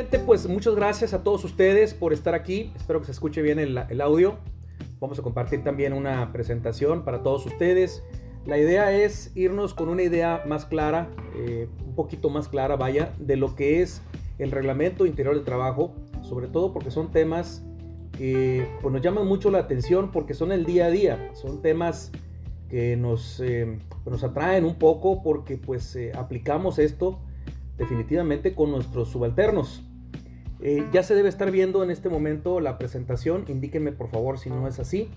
Primeramente, pues muchas gracias a todos ustedes por estar aquí. Espero que se escuche bien el, el audio. Vamos a compartir también una presentación para todos ustedes. La idea es irnos con una idea más clara, eh, un poquito más clara, vaya, de lo que es el reglamento interior de trabajo, sobre todo porque son temas que pues, nos llaman mucho la atención porque son el día a día, son temas que nos, eh, nos atraen un poco porque pues eh, aplicamos esto definitivamente con nuestros subalternos. Ya se debe estar viendo en este momento la presentación, indíquenme por favor si no es así.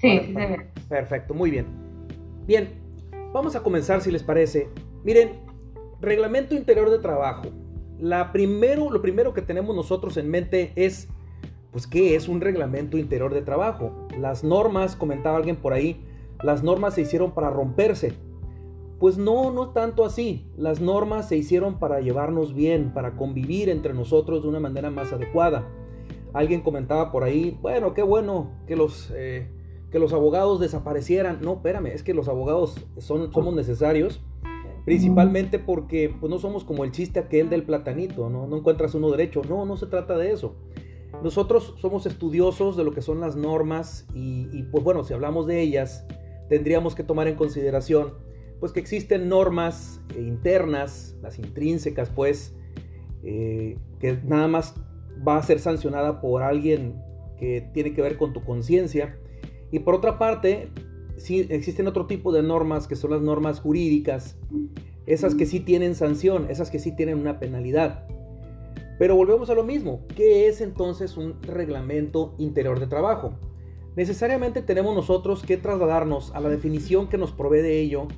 Sí, Perfecto, muy bien. Bien, vamos a comenzar si les parece. Miren, reglamento interior de trabajo. La primero, lo primero que tenemos nosotros en mente es, pues, ¿qué es un reglamento interior de trabajo? Las normas, comentaba alguien por ahí, las normas se hicieron para romperse. Pues no, no tanto así. Las normas se hicieron para llevarnos bien, para convivir entre nosotros de una manera más adecuada. Alguien comentaba por ahí, bueno, qué bueno que los eh, que los abogados desaparecieran. No, espérame, es que los abogados son, somos necesarios, principalmente porque pues, no somos como el chiste aquel del platanito, ¿no? no encuentras uno derecho. No, no se trata de eso. Nosotros somos estudiosos de lo que son las normas y, pues bueno, si hablamos de ellas, tendríamos que tomar en consideración pues que existen normas internas, las intrínsecas pues, eh, que nada más va a ser sancionada por alguien que tiene que ver con tu conciencia y por otra parte, sí existen otro tipo de normas que son las normas jurídicas, esas que sí tienen sanción, esas que sí tienen una penalidad. Pero volvemos a lo mismo, ¿qué es entonces un reglamento interior de trabajo? Necesariamente tenemos nosotros que trasladarnos a la definición que nos provee de ello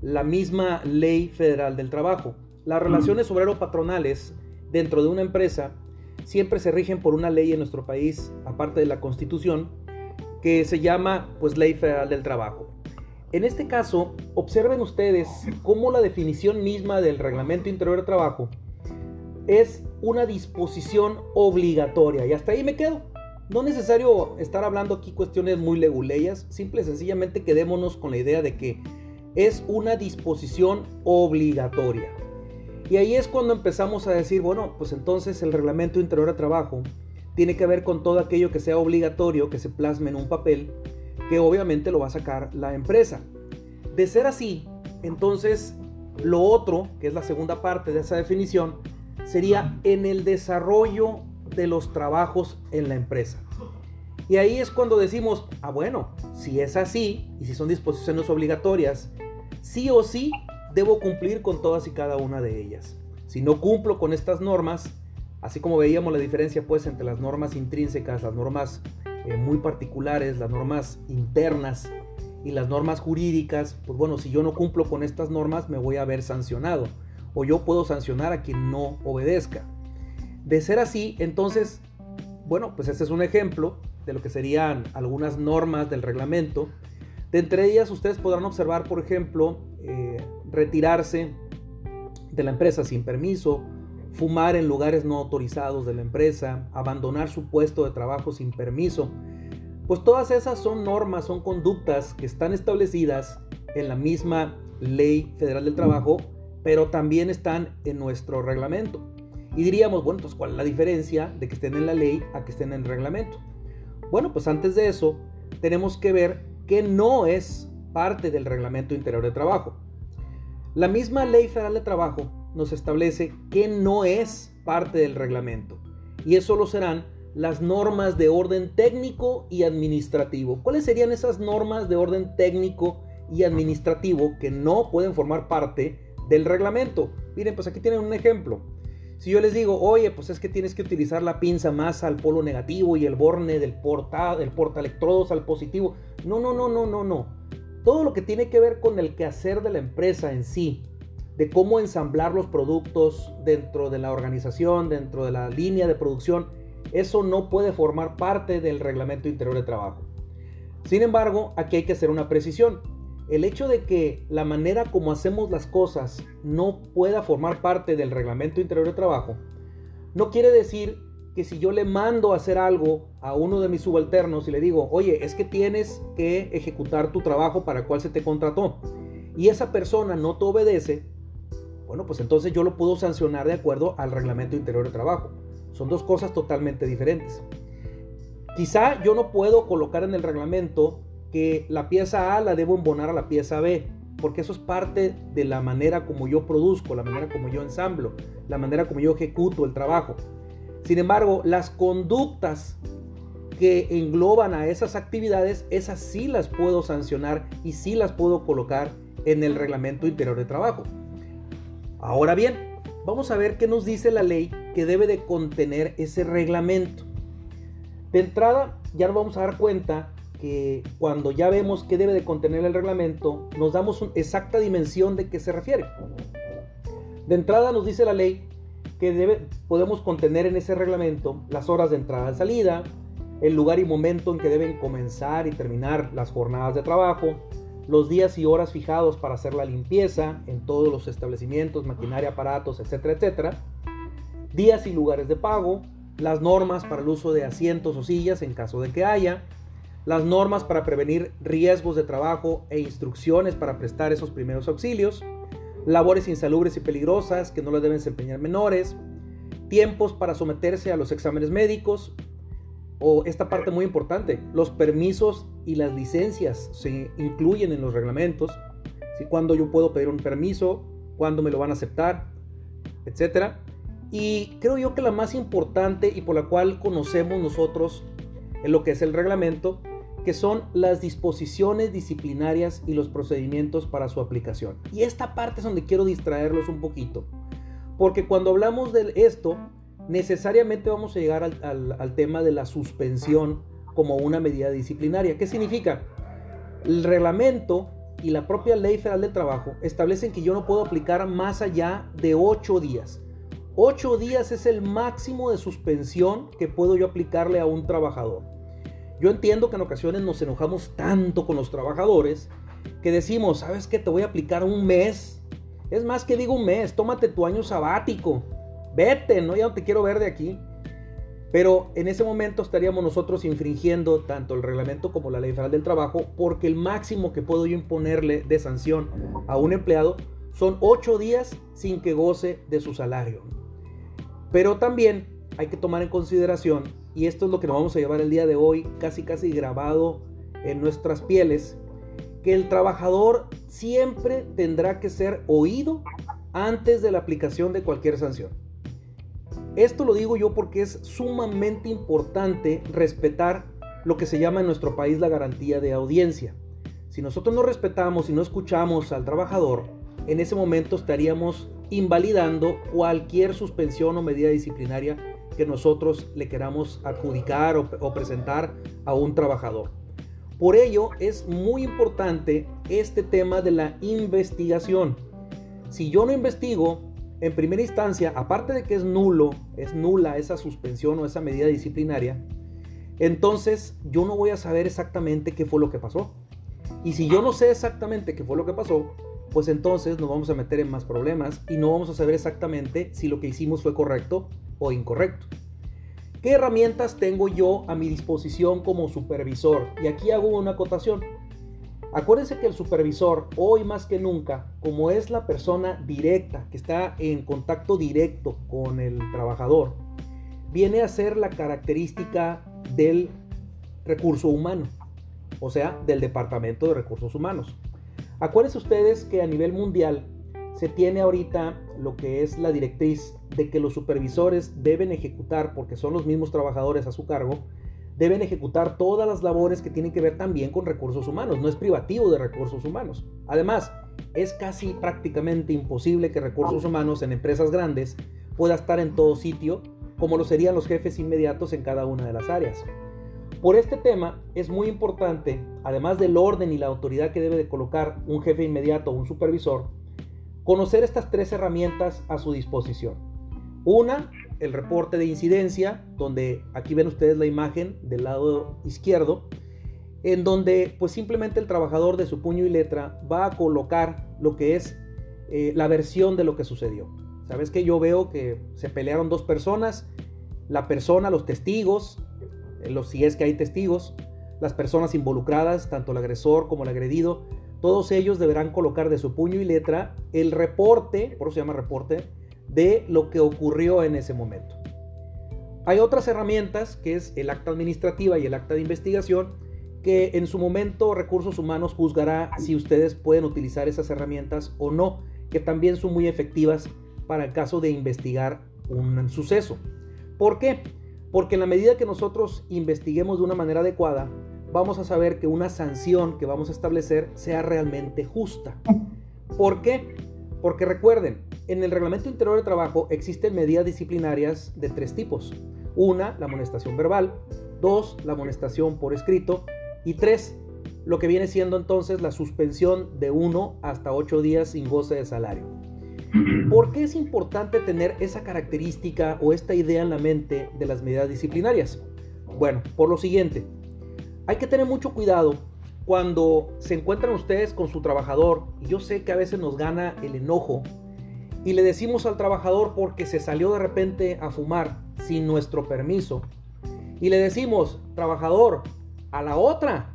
la misma ley federal del trabajo. Las relaciones obrero-patronales dentro de una empresa siempre se rigen por una ley en nuestro país, aparte de la constitución, que se llama pues Ley Federal del Trabajo. En este caso, observen ustedes cómo la definición misma del Reglamento Interior de Trabajo es una disposición obligatoria. Y hasta ahí me quedo. No es necesario estar hablando aquí cuestiones muy leguleyas, simple y sencillamente quedémonos con la idea de que es una disposición obligatoria. Y ahí es cuando empezamos a decir, bueno, pues entonces el reglamento interior de trabajo tiene que ver con todo aquello que sea obligatorio, que se plasme en un papel, que obviamente lo va a sacar la empresa. De ser así, entonces lo otro, que es la segunda parte de esa definición, sería en el desarrollo de los trabajos en la empresa. Y ahí es cuando decimos, ah bueno, si es así y si son disposiciones obligatorias, sí o sí debo cumplir con todas y cada una de ellas. Si no cumplo con estas normas, Así como veíamos la diferencia pues entre las normas intrínsecas, las normas eh, muy particulares, las normas internas y las normas jurídicas, pues bueno, si yo no cumplo con estas normas me voy a ver sancionado o yo puedo sancionar a quien no obedezca. De ser así, entonces, bueno, pues este es un ejemplo de lo que serían algunas normas del reglamento. De entre ellas ustedes podrán observar, por ejemplo, eh, retirarse de la empresa sin permiso, fumar en lugares no autorizados de la empresa, abandonar su puesto de trabajo sin permiso. Pues todas esas son normas, son conductas que están establecidas en la misma ley federal del trabajo, pero también están en nuestro reglamento. Y diríamos, bueno, pues ¿cuál es la diferencia de que estén en la ley a que estén en el reglamento? Bueno, pues antes de eso, tenemos que ver que no es parte del reglamento interior de trabajo. La misma ley federal de trabajo nos establece que no es parte del reglamento. Y eso lo serán las normas de orden técnico y administrativo. ¿Cuáles serían esas normas de orden técnico y administrativo que no pueden formar parte del reglamento? Miren, pues aquí tienen un ejemplo. Si yo les digo, oye, pues es que tienes que utilizar la pinza más al polo negativo y el borne del porta, del portaelectrodos al positivo. No, no, no, no, no, no. Todo lo que tiene que ver con el quehacer de la empresa en sí, de cómo ensamblar los productos dentro de la organización, dentro de la línea de producción, eso no puede formar parte del reglamento interior de trabajo. Sin embargo, aquí hay que hacer una precisión. El hecho de que la manera como hacemos las cosas no pueda formar parte del reglamento interior de trabajo, no quiere decir que si yo le mando a hacer algo a uno de mis subalternos y le digo, oye, es que tienes que ejecutar tu trabajo para el cual se te contrató, y esa persona no te obedece, Bueno, pues entonces yo lo puedo sancionar de acuerdo al reglamento interior de trabajo. Son dos cosas totalmente diferentes. Quizá yo no puedo colocar en el reglamento que la pieza A la debo embonar a la pieza B, porque eso es parte de la manera como yo produzco, la manera como yo ensamblo, la manera como yo ejecuto el trabajo. Sin embargo, las conductas que engloban a esas actividades, esas sí las puedo sancionar y sí las puedo colocar en el reglamento interior de trabajo. Ahora bien, vamos a ver qué nos dice la ley que debe de contener ese reglamento. De entrada, ya nos vamos a dar cuenta que cuando ya vemos qué debe de contener el reglamento, nos damos una exacta dimensión de qué se refiere. De entrada nos dice la ley que debe, podemos contener en ese reglamento las horas de entrada y salida, el lugar y momento en que deben comenzar y terminar las jornadas de trabajo, los días y horas fijados para hacer la limpieza en todos los establecimientos, maquinaria, aparatos, etcétera, etcétera, días y lugares de pago, las normas para el uso de asientos o sillas en caso de que haya, las normas para prevenir riesgos de trabajo e instrucciones para prestar esos primeros auxilios, labores insalubres y peligrosas que no le deben desempeñar menores, tiempos para someterse a los exámenes médicos, o esta parte muy importante, los permisos y las licencias se incluyen en los reglamentos, si cuando yo puedo pedir un permiso, cuándo me lo van a aceptar, etcétera. Y creo yo que la más importante y por la cual conocemos nosotros en lo que es el reglamento, que son las disposiciones disciplinarias y los procedimientos para su aplicación. Y esta parte es donde quiero distraerlos un poquito, porque cuando hablamos de esto, necesariamente vamos a llegar al, tema de la suspensión como una medida disciplinaria. ¿Qué significa? El reglamento y la propia ley federal del trabajo establecen que yo no puedo aplicar más allá de ocho días. Ocho días es el máximo de suspensión que puedo yo aplicarle a un trabajador. Yo entiendo que en ocasiones nos enojamos tanto con los trabajadores que decimos, ¿sabes qué? Te voy a aplicar un mes. Es más que digo un mes, tómate tu año sabático vete, no, ya no te quiero ver de aquí. Pero en ese momento estaríamos nosotros infringiendo tanto el reglamento como la ley federal del trabajo, porque el máximo que puedo yo imponerle de sanción a un empleado son ocho días sin que goce de su salario. Pero también hay que tomar en consideración, y esto es lo que nos vamos a llevar el día de hoy, casi casi grabado en nuestras pieles, que el trabajador siempre tendrá que ser oído antes de la aplicación de cualquier sanción. Esto lo digo yo porque es sumamente importante respetar lo que se llama en nuestro país la garantía de audiencia. Si nosotros no respetamos y no escuchamos al trabajador, en ese momento estaríamos invalidando cualquier suspensión o medida disciplinaria que nosotros le queramos adjudicar o, o, presentar a un trabajador. Por ello es muy importante este tema de la investigación. Si yo no investigo, en primera instancia, aparte de que es nulo, es nula esa suspensión o esa medida disciplinaria, entonces yo no voy a saber exactamente qué fue lo que pasó. Y si yo no sé exactamente qué fue lo que pasó, pues entonces nos vamos a meter en más problemas y no vamos a saber exactamente si lo que hicimos fue correcto o incorrecto. ¿Qué herramientas tengo yo a mi disposición como supervisor? Y aquí hago una acotación. Acuérdense que el supervisor, hoy más que nunca, como es la persona directa, que está en contacto directo con el trabajador, viene a ser la característica del recurso humano, o sea, del Departamento de Recursos Humanos. Acuérdense ustedes que a nivel mundial se tiene ahorita lo que es la directriz de que los supervisores deben ejecutar, porque son los mismos trabajadores a su cargo, deben ejecutar todas las labores que tienen que ver también con recursos humanos, no es privativo de recursos humanos. Además, es casi prácticamente imposible que recursos humanos en empresas grandes pueda estar en todo sitio, como lo serían los jefes inmediatos en cada una de las áreas. Por este tema es muy importante, además del orden y la autoridad que debe de colocar un jefe inmediato o un supervisor, conocer estas tres herramientas a su disposición. Una, el reporte de incidencia, donde aquí ven ustedes la imagen del lado izquierdo, en donde pues simplemente el trabajador de su puño y letra va a colocar lo que es eh, la versión de lo que sucedió. Sabes que yo veo que se pelearon dos personas, la persona, los testigos, los, si es que hay testigos, las personas involucradas, tanto el agresor como el agredido, todos ellos deberán colocar de su puño y letra el reporte, por eso se llama reporte, de lo que ocurrió en ese momento. Hay otras herramientas, que es el acta administrativa y el acta de investigación, que en su momento Recursos Humanos juzgará si ustedes pueden utilizar esas herramientas o no, que también son muy efectivas para el caso de investigar un suceso. ¿Por qué? Porque en la medida que nosotros investiguemos de una manera adecuada, vamos a saber que una sanción que vamos a establecer sea realmente justa. ¿Por qué? Porque recuerden, en el reglamento interior de trabajo existen medidas disciplinarias de tres tipos. Una, la amonestación verbal. Dos, la amonestación por escrito. Y tres, lo que viene siendo entonces la suspensión de uno hasta ocho días sin goce de salario. ¿Por qué es importante tener esa característica o esta idea en la mente de las medidas disciplinarias? Bueno, por lo siguiente, hay que tener mucho cuidado cuando se encuentran ustedes con su trabajador, y yo sé que a veces nos gana el enojo, y le decimos al trabajador porque se salió de repente a fumar sin nuestro permiso, y le decimos, trabajador, a la otra,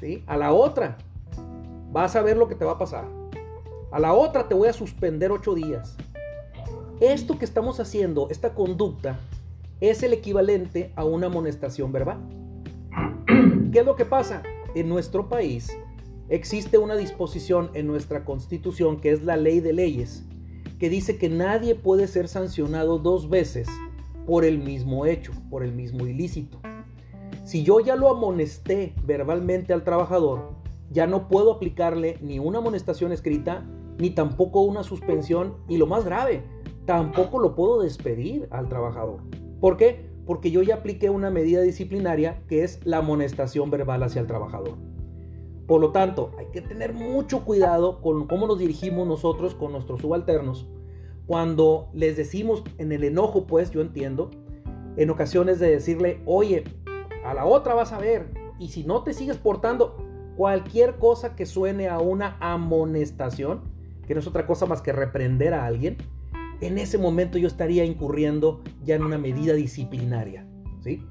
¿sí? A la otra, vas a ver lo que te va a pasar. A la otra te voy a suspender ocho días. Esto que estamos haciendo, esta conducta, es el equivalente a una amonestación verbal. ¿Qué es lo que pasa? En nuestro país existe una disposición en nuestra constitución que es la ley de leyes, que dice que nadie puede ser sancionado dos veces por el mismo hecho, por el mismo ilícito. Si yo ya lo amonesté verbalmente al trabajador, ya no puedo aplicarle ni una amonestación escrita, ni tampoco una suspensión, y lo más grave, tampoco lo puedo despedir al trabajador. ¿Por qué? porque yo ya apliqué una medida disciplinaria que es la amonestación verbal hacia el trabajador. Por lo tanto, hay que tener mucho cuidado con cómo nos dirigimos nosotros con nuestros subalternos. Cuando les decimos en el enojo, pues yo entiendo, en ocasiones de decirle, oye, a la otra vas a ver, y si no te sigues portando, cualquier cosa que suene a una amonestación, no es otra cosa más que reprender a alguien, en ese momento yo estaría incurriendo ya en una medida disciplinaria. ¿sí?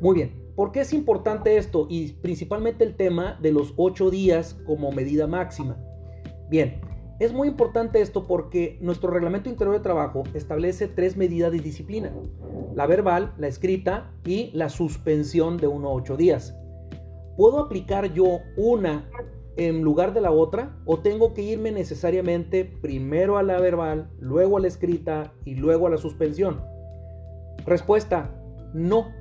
Muy bien, ¿por qué es importante esto? Y principalmente el tema de los ocho días como medida máxima. Bien, es muy importante esto porque nuestro reglamento interior de trabajo establece tres medidas de disciplina. La verbal, la escrita y la suspensión de uno a ocho días. ¿Puedo aplicar yo una en lugar de la otra? ¿O tengo que irme necesariamente primero a la verbal, luego a la escrita y luego a la suspensión? Respuesta, no.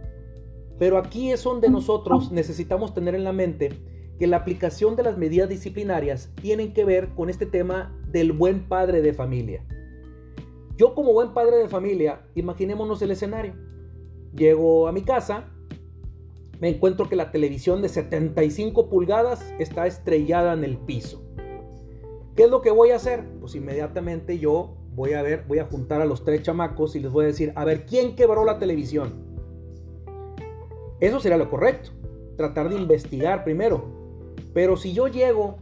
Pero aquí es donde nosotros necesitamos tener en la mente que la aplicación de las medidas disciplinarias tienen que ver con este tema del buen padre de familia. Yo como buen padre de familia, imaginémonos el escenario. Llego a mi casa, me encuentro que la televisión de 75 pulgadas está estrellada en el piso. ¿Qué es lo que voy a hacer? Pues inmediatamente yo voy a ver, voy a juntar a los tres chamacos y les voy a decir, a ver, ¿quién quebró la televisión? Eso sería lo correcto, tratar de investigar primero. Pero si yo llego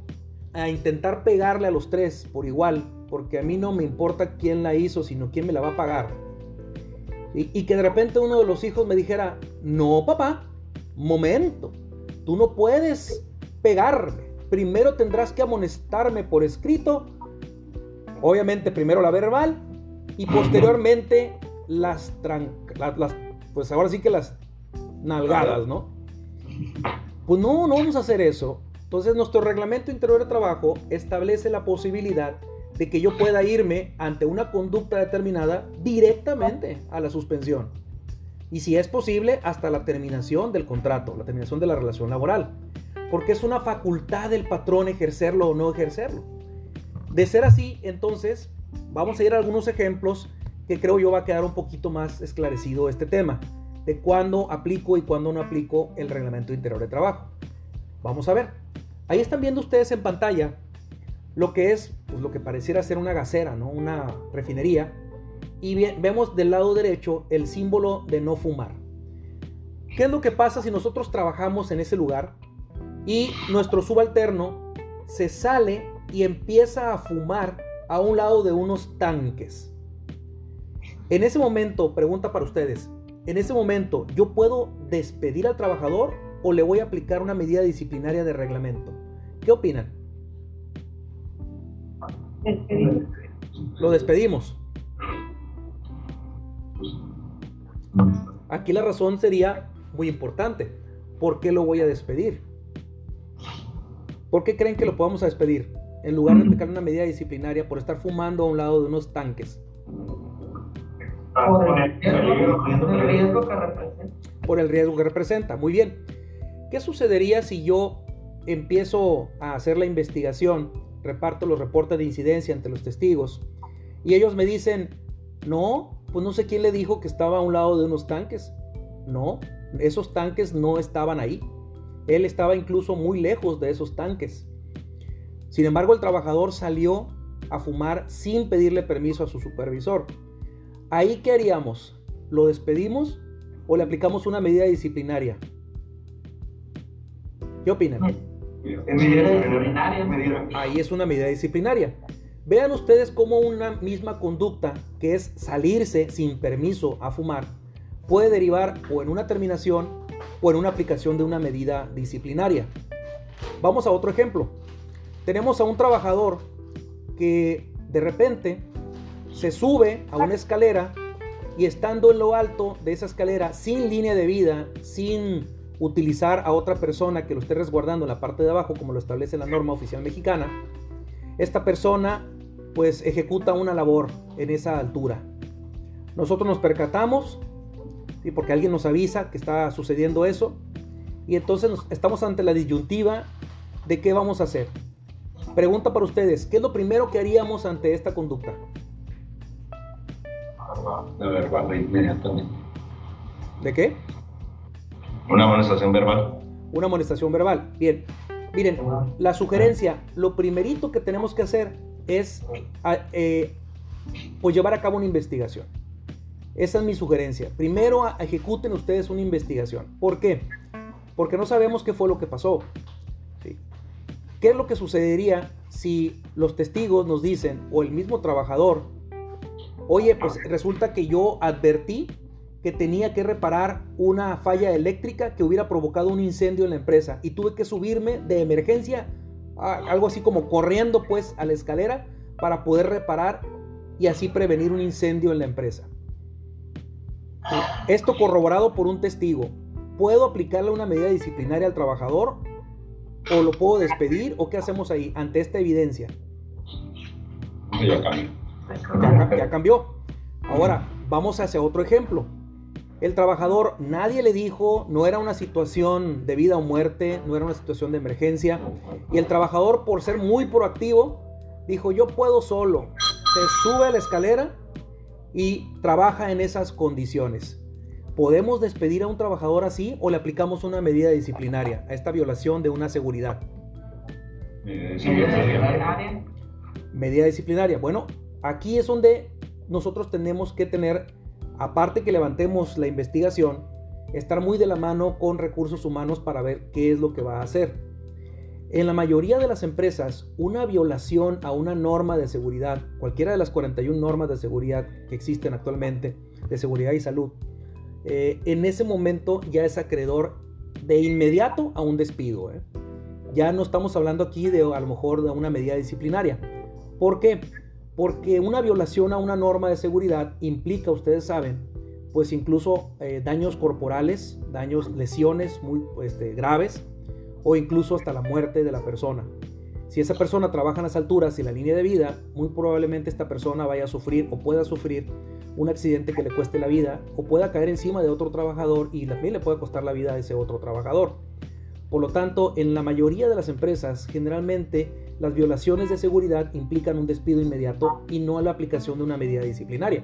a intentar pegarle a los tres por igual, porque a mí no me importa quién la hizo, sino quién me la va a pagar, y, y que de repente uno de los hijos me dijera, no papá, momento, tú no puedes pegarme. Primero tendrás que amonestarme por escrito. Obviamente primero la verbal y posteriormente las, las, pues ahora sí que las nalgadas, ¿no? Pues no, no vamos a hacer eso. Entonces nuestro reglamento interior de trabajo establece la posibilidad de que yo pueda irme ante una conducta determinada directamente a la suspensión y si es posible hasta la terminación del contrato, la terminación de la relación laboral, porque es una facultad del patrón ejercerlo o no ejercerlo. De ser así, entonces, vamos a ir a algunos ejemplos que creo yo va a quedar un poquito más esclarecido este tema, de cuándo aplico y cuándo no aplico el reglamento interior de trabajo. Vamos a ver. Ahí están viendo ustedes en pantalla lo que es pues, lo que pareciera ser una gasera, ¿no? Una refinería y vemos del lado derecho el símbolo de no fumar. ¿Qué es lo que pasa si nosotros trabajamos en ese lugar y nuestro subalterno se sale y empieza a fumar a un lado de unos tanques? En ese momento, pregunta para ustedes, en ese momento, ¿yo puedo despedir al trabajador o le voy a aplicar una medida disciplinaria de reglamento? ¿Qué opinan? Lo despedimos. Aquí la razón sería muy importante. ¿Por qué lo voy a despedir? ¿Por qué creen que lo podamos despedir? En lugar de aplicar una medida disciplinaria por estar fumando a un lado de unos tanques. Por el riesgo que representa. Por el riesgo que representa. Muy bien. ¿Qué sucedería si yo empiezo a hacer la investigación, reparto los reportes de incidencia ante los testigos y ellos me dicen, no, pues no sé quién le dijo que estaba a un lado de unos tanques. No, esos tanques no estaban ahí. Él estaba incluso muy lejos de esos tanques. Sin embargo, el trabajador salió a fumar sin pedirle permiso a su supervisor. ¿Ahí qué haríamos? ¿Lo despedimos o le aplicamos una medida disciplinaria? ¿Qué opinan? Ahí es una medida disciplinaria. Vean ustedes cómo una misma conducta, que es salirse sin permiso a fumar, puede derivar o en una terminación o en una aplicación de una medida disciplinaria. Vamos a otro ejemplo. Tenemos a un trabajador que de repente se sube a una escalera y estando en lo alto de esa escalera, sin línea de vida, sin utilizar a otra persona que lo esté resguardando en la parte de abajo, como lo establece la norma oficial mexicana, esta persona pues ejecuta una labor en esa altura. Nosotros nos percatamos, y porque alguien nos avisa que está sucediendo eso, y entonces estamos ante la disyuntiva de qué vamos a hacer. Pregunta para ustedes, ¿qué es lo primero que haríamos ante esta conducta? De verbal inmediatamente. ¿De qué? Una amonestación verbal. Una amonestación verbal. Bien. Miren, la sugerencia, lo primerito que tenemos que hacer es eh, pues llevar a cabo una investigación. Esa es mi sugerencia. Primero ejecuten ustedes una investigación. ¿Por qué? Porque no sabemos qué fue lo que pasó. ¿Qué es lo que sucedería si los testigos nos dicen, o el mismo trabajador, oye, pues resulta que yo advertí que tenía que reparar una falla eléctrica que hubiera provocado un incendio en la empresa y tuve que subirme de emergencia algo así como corriendo pues a la escalera para poder reparar y así prevenir un incendio en la empresa. Esto corroborado por un testigo. ¿Puedo aplicarle una medida disciplinaria al trabajador? ¿O lo puedo despedir? ¿O qué hacemos ahí ante esta evidencia? Ya cambió. Ya, ya cambió. Ahora, vamos hacia otro ejemplo. El trabajador, nadie le dijo, no era una situación de vida o muerte, no era una situación de emergencia. Y el trabajador, por ser muy proactivo, dijo, yo puedo solo. Se sube a la escalera y trabaja en esas condiciones. ¿Podemos despedir a un trabajador así o le aplicamos una medida disciplinaria a esta violación de una seguridad? Medida disciplinaria. Bueno, aquí es donde nosotros tenemos que tener aparte que levantemos la investigación, estar muy de la mano con recursos humanos para ver qué es lo que va a hacer. En la mayoría de las empresas, una violación a una norma de seguridad, cualquiera de las 41 normas de seguridad que existen actualmente, de seguridad y salud, eh, en ese momento ya es acreedor de inmediato a un despido. ¿eh? Ya no estamos hablando aquí de a lo mejor de una medida disciplinaria. ¿Por qué? Porque una violación a una norma de seguridad implica, ustedes saben, pues incluso eh, daños corporales, daños, lesiones muy este, graves o incluso hasta la muerte de la persona. Si esa persona trabaja en las alturas y la línea de vida, muy probablemente esta persona vaya a sufrir o pueda sufrir un accidente que le cueste la vida o pueda caer encima de otro trabajador y también le puede costar la vida a ese otro trabajador. Por lo tanto, en la mayoría de las empresas, generalmente las violaciones de seguridad implican un despido inmediato y no la aplicación de una medida disciplinaria.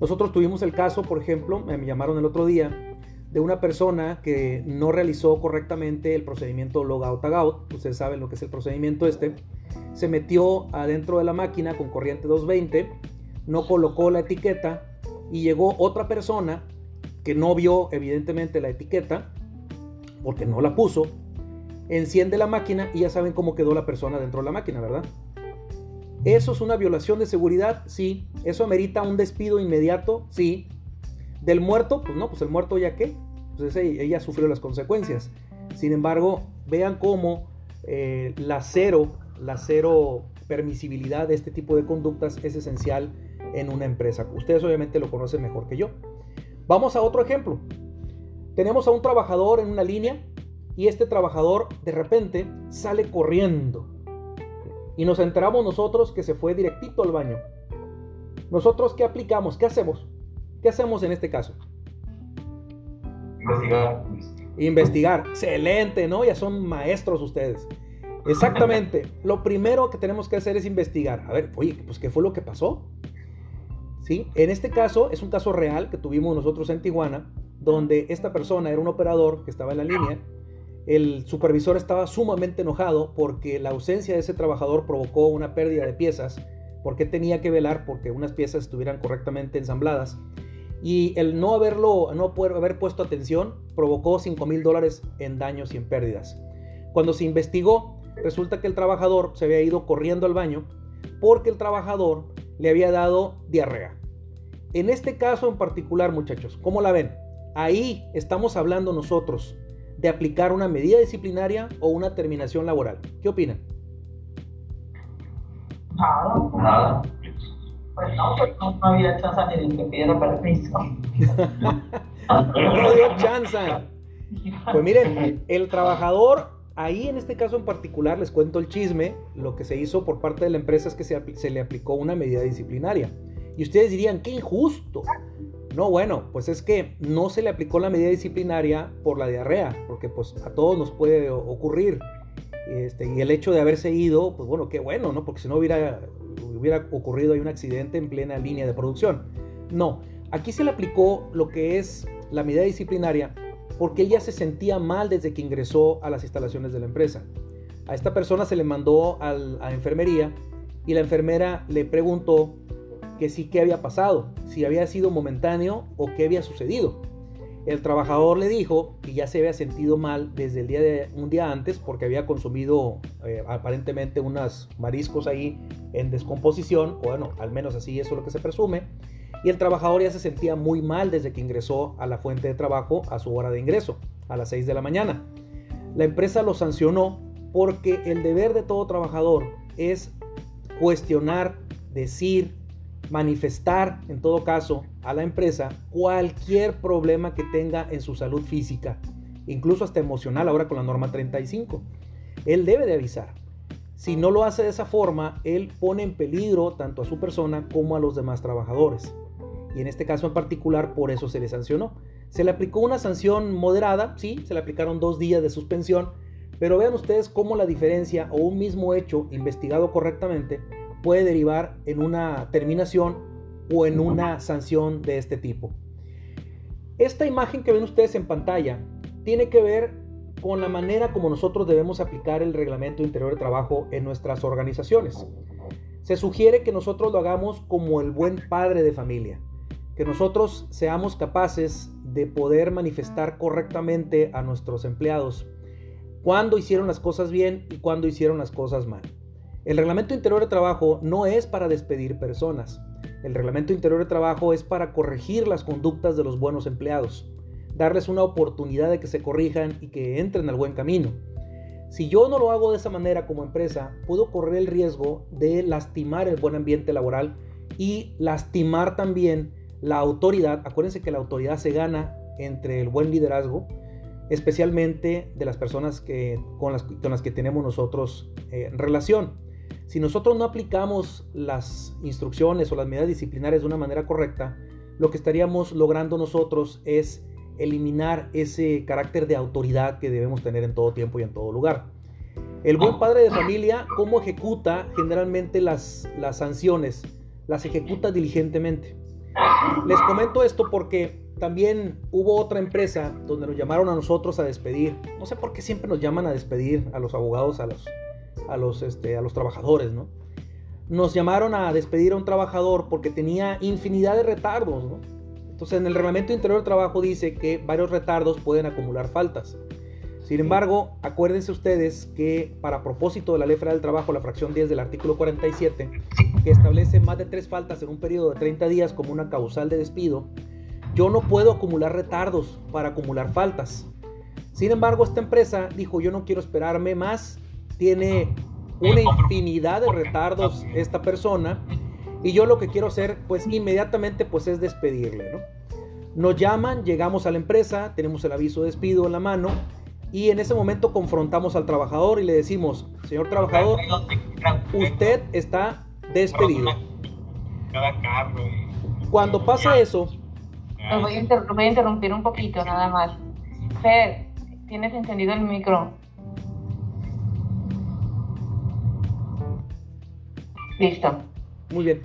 Nosotros tuvimos el caso, por ejemplo, me llamaron el otro día, de una persona que no realizó correctamente el procedimiento logout-tagout, ustedes saben lo que es el procedimiento este, se metió adentro de la máquina con corriente 220, no colocó la etiqueta y llegó otra persona que no vio evidentemente la etiqueta, porque no la puso, enciende la máquina y ya saben cómo quedó la persona dentro de la máquina, ¿verdad? ¿Eso es una violación de seguridad? Sí. ¿Eso amerita un despido inmediato? Sí. ¿Del muerto? Pues no, pues el muerto ya qué. Pues ella, sufrió las consecuencias. Sin embargo, vean cómo eh, la cero, la cero permisibilidad de este tipo de conductas es esencial en una empresa. Ustedes obviamente lo conocen mejor que yo. Vamos a otro ejemplo. Tenemos a un trabajador en una línea y este trabajador de repente sale corriendo. Y nos enteramos nosotros que se fue directito al baño. Nosotros, ¿qué aplicamos? ¿Qué hacemos? ¿Qué hacemos en este caso? Investigar. Investigar. Excelente, ¿no? Ya son maestros ustedes. Exactamente. Lo primero que tenemos que hacer es investigar. A ver, oye, pues ¿qué fue lo que pasó? ¿Sí? En este caso, es un caso real que tuvimos nosotros en Tijuana, donde esta persona era un operador que estaba en la línea. El supervisor estaba sumamente enojado porque la ausencia de ese trabajador provocó una pérdida de piezas, porque tenía que velar porque unas piezas estuvieran correctamente ensambladas. Y el no haberlo, no poder haber puesto atención, provocó 5 mil dólares en daños y en pérdidas. Cuando se investigó, resulta que el trabajador se había ido corriendo al baño porque el trabajador le había dado diarrea. En este caso en particular, muchachos, ¿cómo la ven? Ahí estamos hablando nosotros de aplicar una medida disciplinaria o una terminación laboral. ¿Qué opinan? Nada. Nada. Pues no, pues no, no había chance ni de que pidiera permiso. no dio chance. Pues miren, el trabajador, ahí en este caso en particular, les cuento el chisme, lo que se hizo por parte de la empresa es que se, se le aplicó una medida disciplinaria. Y ustedes dirían, qué injusto. No, bueno, pues es que no se le aplicó la medida disciplinaria por la diarrea, porque pues a todos nos puede ocurrir. Este, y el hecho de haberse ido, pues bueno, qué bueno, ¿no? Porque si no hubiera, ocurrido ahí un accidente en plena línea de producción. No, aquí se le aplicó lo que es la medida disciplinaria porque él ya se sentía mal desde que ingresó a las instalaciones de la empresa. A esta persona se le mandó a la enfermería y la enfermera le preguntó que sí qué había pasado, si había sido momentáneo o qué había sucedido. El trabajador le dijo que ya se había sentido mal desde el día de un día antes porque había consumido eh, aparentemente unos mariscos ahí en descomposición, bueno, al menos así eso es lo que se presume. Y el trabajador ya se sentía muy mal desde que ingresó a la fuente de trabajo a su hora de ingreso, a las 6 de la mañana. La empresa lo sancionó porque el deber de todo trabajador es cuestionar, decir, manifestar en todo caso a la empresa cualquier problema que tenga en su salud física, incluso hasta emocional ahora con la norma 35. Él debe de avisar. Si no lo hace de esa forma, él pone en peligro tanto a su persona como a los demás trabajadores. Y en este caso en particular, por eso se le sancionó. Se le aplicó una sanción moderada, sí, se le aplicaron dos días de suspensión, pero vean ustedes cómo la diferencia o un mismo hecho investigado correctamente puede derivar en una terminación o en una sanción de este tipo. Esta imagen que ven ustedes en pantalla tiene que ver con la manera como nosotros debemos aplicar el reglamento interior de trabajo en nuestras organizaciones. Se sugiere que nosotros lo hagamos como el buen padre de familia, que nosotros seamos capaces de poder manifestar correctamente a nuestros empleados cuándo hicieron las cosas bien y cuándo hicieron las cosas mal. El reglamento interior de trabajo no es para despedir personas. El reglamento interior de trabajo es para corregir las conductas de los buenos empleados, darles una oportunidad de que se corrijan y que entren al buen camino. Si yo no lo hago de esa manera como empresa, puedo correr el riesgo de lastimar el buen ambiente laboral y lastimar también la autoridad. Acuérdense que la autoridad se gana entre el buen liderazgo, especialmente de las personas que, con, las, que tenemos nosotros eh, relación. Si nosotros no aplicamos las instrucciones o las medidas disciplinarias de una manera correcta, lo que estaríamos logrando nosotros es eliminar ese carácter de autoridad que debemos tener en todo tiempo y en todo lugar. El buen padre de familia, ¿cómo ejecuta generalmente las, las sanciones? Las ejecuta diligentemente. Les comento esto porque también hubo otra empresa donde nos llamaron a nosotros a despedir. No sé por qué siempre nos llaman a despedir a los abogados, a los a los, este, a los trabajadores, ¿no? Nos llamaron a despedir a un trabajador porque tenía infinidad de retardos, ¿no? Entonces en el reglamento interior del trabajo dice que varios retardos pueden acumular faltas. Sin embargo, acuérdense ustedes que para propósito de la Ley Federal del Trabajo, la fracción 10 del artículo 47, que establece más de tres faltas en un periodo de 30 días como una causal de despido, yo no puedo acumular retardos para acumular faltas. Sin embargo, esta empresa dijo, yo no quiero esperarme más tiene una infinidad de retardos esta persona y yo lo que quiero hacer pues inmediatamente pues es despedirle, ¿no? Nos llaman, llegamos a la empresa, tenemos el aviso de despido en la mano y en ese momento confrontamos al trabajador y le decimos, señor trabajador, usted está despedido. Cuando pasa eso... Lo voy, a voy a interrumpir un poquito nada más. Fer, tienes encendido el micro. Listo. Muy bien.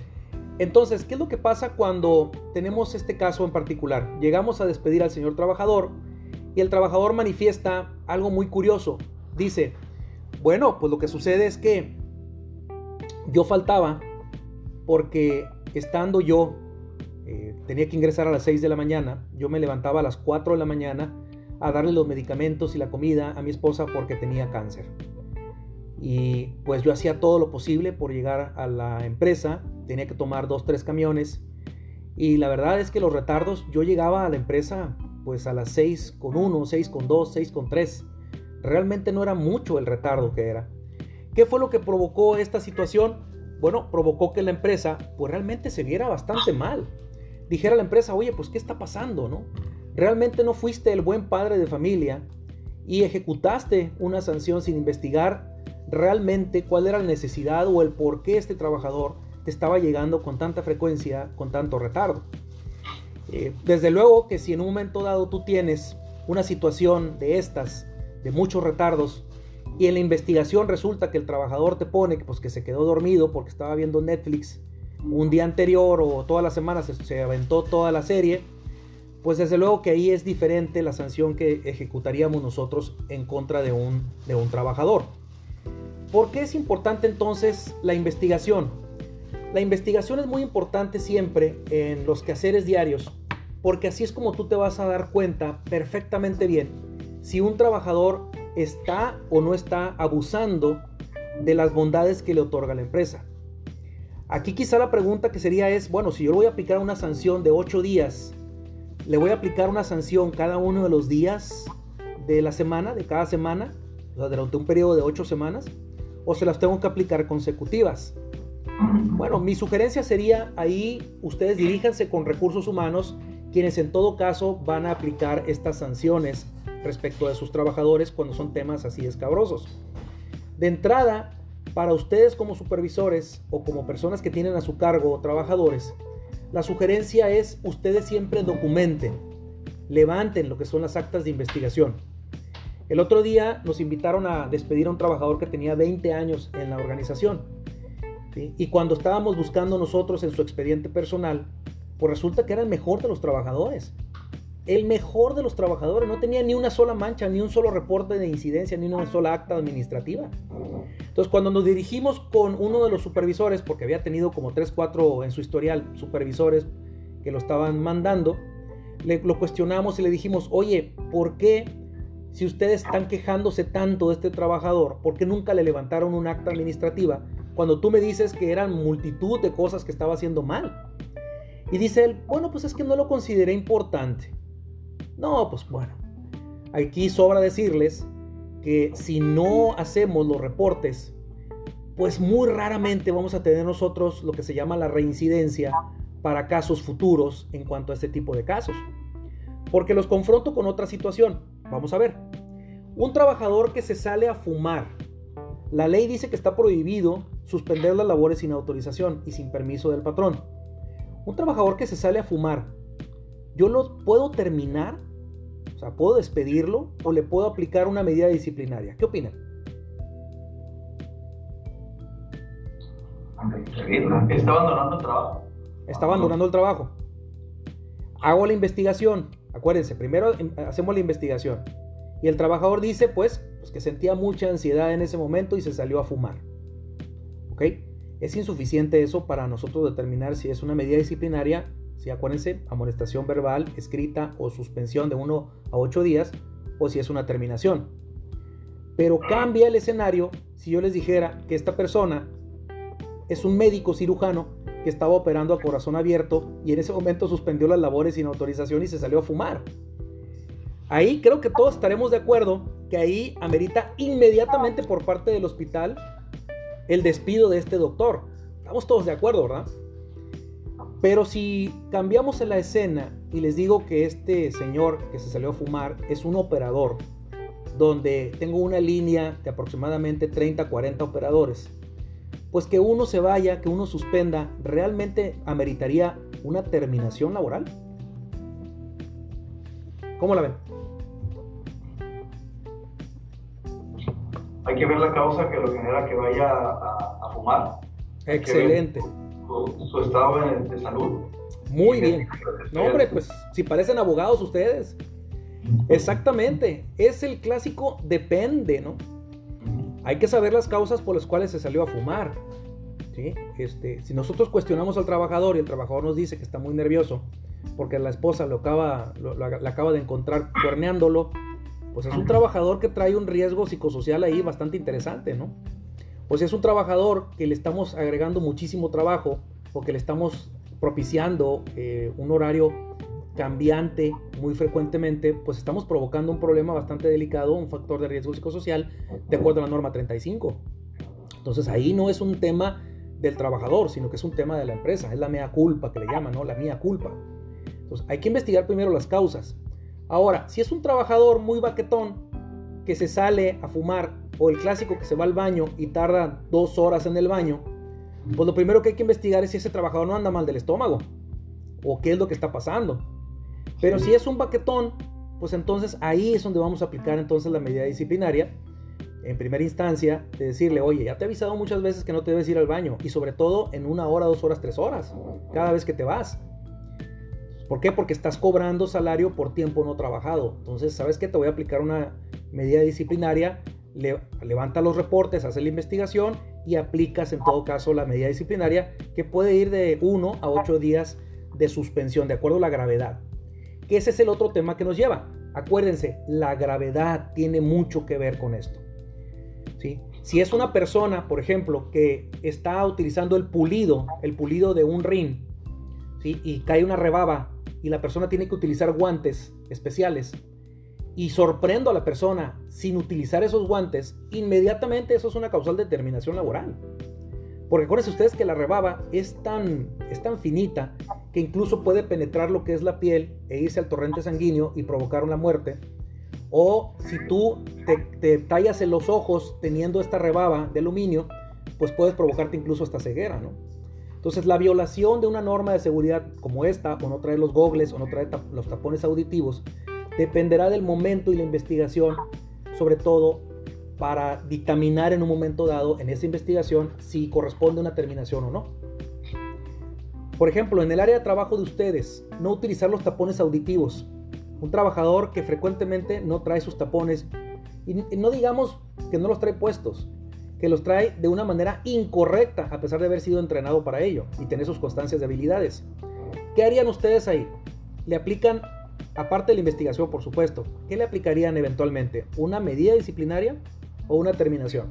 Entonces, ¿qué es lo que pasa cuando tenemos este caso en particular? Llegamos a despedir al señor trabajador y el trabajador manifiesta algo muy curioso. Dice, bueno, pues lo que sucede es que yo faltaba porque estando yo, eh, tenía que ingresar a las 6 de la mañana, yo me levantaba a las 4 de la mañana a darle los medicamentos y la comida a mi esposa porque tenía cáncer. Y pues yo hacía todo lo posible por llegar a la empresa, tenía que tomar dos, tres camiones. Y la verdad es que los retardos, yo llegaba a la empresa pues a las 6 con 1, 6 con 2, 6 con 3. Realmente no era mucho el retardo que era. ¿Qué fue lo que provocó esta situación? Bueno, provocó que la empresa pues realmente se viera bastante mal. Dijera la empresa, oye, pues ¿qué está pasando? ¿no? Realmente no fuiste el buen padre de familia y ejecutaste una sanción sin investigar realmente cuál era la necesidad o el por qué este trabajador te estaba llegando con tanta frecuencia, con tanto retardo. Eh, desde luego que si en un momento dado tú tienes una situación de estas, de muchos retardos, y en la investigación resulta que el trabajador te pone pues, que se quedó dormido porque estaba viendo Netflix un día anterior o toda la semana se, se aventó toda la serie, pues desde luego que ahí es diferente la sanción que ejecutaríamos nosotros en contra de un, de un trabajador. ¿Por qué es importante entonces la investigación? La investigación es muy importante siempre en los quehaceres diarios, porque así es como tú te vas a dar cuenta perfectamente bien si un trabajador está o no está abusando de las bondades que le otorga la empresa. Aquí quizá la pregunta que sería es, bueno, si yo le voy a aplicar una sanción de 8 días, ¿le voy a aplicar una sanción cada uno de los días de la semana, de cada semana? O sea, durante un periodo de 8 semanas o se las tengo que aplicar consecutivas. Bueno, mi sugerencia sería ahí ustedes diríjanse con recursos humanos, quienes en todo caso van a aplicar estas sanciones respecto de sus trabajadores cuando son temas así escabrosos. De entrada, para ustedes como supervisores o como personas que tienen a su cargo trabajadores, la sugerencia es ustedes siempre documenten, levanten lo que son las actas de investigación. El otro día nos invitaron a despedir a un trabajador que tenía 20 años en la organización. Y cuando estábamos buscando nosotros en su expediente personal, pues resulta que era el mejor de los trabajadores. El mejor de los trabajadores. No tenía ni una sola mancha, ni un solo reporte de incidencia, ni una sola acta administrativa. Entonces, cuando nos dirigimos con uno de los supervisores, porque había tenido como 3, 4 en su historial supervisores que lo estaban mandando, le, lo cuestionamos y le dijimos, oye, ¿por qué si ustedes están quejándose tanto de este trabajador, ¿por qué nunca le levantaron un acta administrativa cuando tú me dices que eran multitud de cosas que estaba haciendo mal? Y dice él, bueno, pues es que no lo consideré importante. No, pues bueno, aquí sobra decirles que si no hacemos los reportes, pues muy raramente vamos a tener nosotros lo que se llama la reincidencia para casos futuros en cuanto a este tipo de casos. Porque los confronto con otra situación. Vamos a ver. Un trabajador que se sale a fumar. La ley dice que está prohibido suspender las labores sin autorización y sin permiso del patrón. Un trabajador que se sale a fumar, ¿yo lo puedo terminar? O sea, ¿puedo despedirlo o le puedo aplicar una medida disciplinaria? ¿Qué opinan? Está abandonando el trabajo. Está abandonando el trabajo. Hago la investigación. Acuérdense, primero em, hacemos la investigación. Y el trabajador dice, pues, pues, que sentía mucha ansiedad en ese momento y se salió a fumar. ¿Ok? Es insuficiente eso para nosotros determinar si es una medida disciplinaria, si acuérdense, amonestación verbal, escrita o suspensión de 1 a 8 días, o si es una terminación. Pero cambia el escenario si yo les dijera que esta persona es un médico cirujano que estaba operando a corazón abierto y en ese momento suspendió las labores sin autorización y se salió a fumar. Ahí creo que todos estaremos de acuerdo que ahí amerita inmediatamente por parte del hospital el despido de este doctor. Estamos todos de acuerdo, ¿verdad? Pero si cambiamos en la escena y les digo que este señor que se salió a fumar es un operador, donde tengo una línea de aproximadamente 30, 40 operadores, pues que uno se vaya, que uno suspenda, ¿realmente ameritaría una terminación laboral? ¿Cómo la ven? Hay que ver la causa que lo genera que vaya a, a fumar. Excelente. Su, su, estado de, de salud. Muy bien. No, hombre, pues si parecen abogados ustedes. Exactamente. Es el clásico depende, ¿no? Hay que saber las causas por las cuales se salió a fumar. Este, si nosotros cuestionamos al trabajador y el trabajador nos dice que está muy nervioso porque la esposa lo acaba, lo, acaba de encontrar cuerneándolo, pues es un trabajador que trae un riesgo psicosocial ahí bastante interesante, ¿no? Pues es un trabajador que le estamos agregando muchísimo trabajo o que le estamos propiciando eh, un horario cambiante muy frecuentemente, pues estamos provocando un problema bastante delicado, un factor de riesgo psicosocial, de acuerdo a la norma 35. Entonces ahí no es un tema del trabajador, sino que es un tema de la empresa, es la mea culpa que le llaman, ¿no? La mía culpa. Entonces hay que investigar primero las causas. Ahora, si es un trabajador muy baquetón que se sale a fumar o el clásico que se va al baño y tarda dos horas en el baño, pues lo primero que hay que investigar es si ese trabajador no anda mal del estómago o qué es lo que está pasando. Pero si es un baquetón, pues entonces ahí es donde vamos a aplicar entonces la medida disciplinaria en primera instancia de decirle, oye, ya te he avisado muchas veces que no te debes ir al baño y sobre todo en una hora, dos horas, tres horas, cada vez que te vas. ¿Por qué? Porque estás cobrando salario por tiempo no trabajado. Entonces, ¿sabes qué? Te voy a aplicar una medida disciplinaria, le, levanta los reportes, hace la investigación y aplicas en todo caso la medida disciplinaria que puede ir de 1 a 8 días de suspensión, de acuerdo a la gravedad. Que ese es el otro tema que nos lleva. Acuérdense, la gravedad tiene mucho que ver con esto. ¿sí? Si es una persona, por ejemplo, que está utilizando el pulido, el pulido de un rin, ¿sí? y cae una rebaba y la persona tiene que utilizar guantes especiales, y sorprendo a la persona sin utilizar esos guantes, inmediatamente eso es una causal de terminación laboral. Porque acuérdense ustedes que la rebaba es tan, es tan finita que incluso puede penetrar lo que es la piel e irse al torrente sanguíneo y provocar una muerte. O si tú te, te tallas en los ojos teniendo esta rebaba de aluminio, pues puedes provocarte incluso hasta ceguera, ¿no? Entonces la violación de una norma de seguridad como esta, o no traer los gogles, o no traer los tapones auditivos, dependerá del momento y la investigación, sobre todo para dictaminar en un momento dado en esa investigación si corresponde una terminación o no. Por ejemplo, en el área de trabajo de ustedes, no utilizar los tapones auditivos. Un trabajador que frecuentemente no trae sus tapones, y no digamos que no los trae puestos, que los trae de una manera incorrecta, a pesar de haber sido entrenado para ello y tener sus constancias de habilidades. ¿Qué harían ustedes ahí? Le aplican Aparte de la investigación, por supuesto, ¿qué le aplicarían eventualmente? ¿Una medida disciplinaria o una terminación?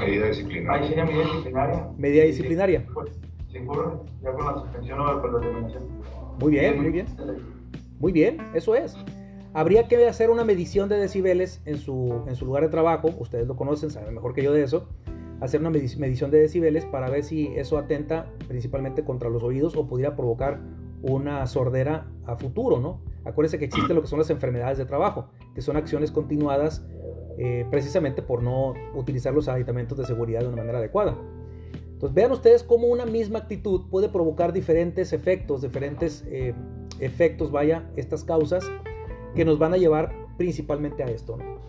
Medida disciplinaria. Ahí sería medida disciplinaria. Medida disciplinaria. Sí, ocurre, ya con la suspensión o con la terminación. Muy bien, muy bien. Muy bien, eso es. Habría que hacer una medición de decibeles en su, en su lugar de trabajo. Ustedes lo conocen, saben mejor que yo de eso hacer una medición de decibeles para ver si eso atenta principalmente contra los oídos o pudiera provocar una sordera a futuro, ¿no? Acuérdense que existe lo que son las enfermedades de trabajo, que son acciones continuadas eh, precisamente por no utilizar los aditamentos de seguridad de una manera adecuada. Entonces vean ustedes cómo una misma actitud puede provocar diferentes efectos, diferentes eh, efectos, vaya, estas causas que nos van a llevar principalmente a esto, ¿no?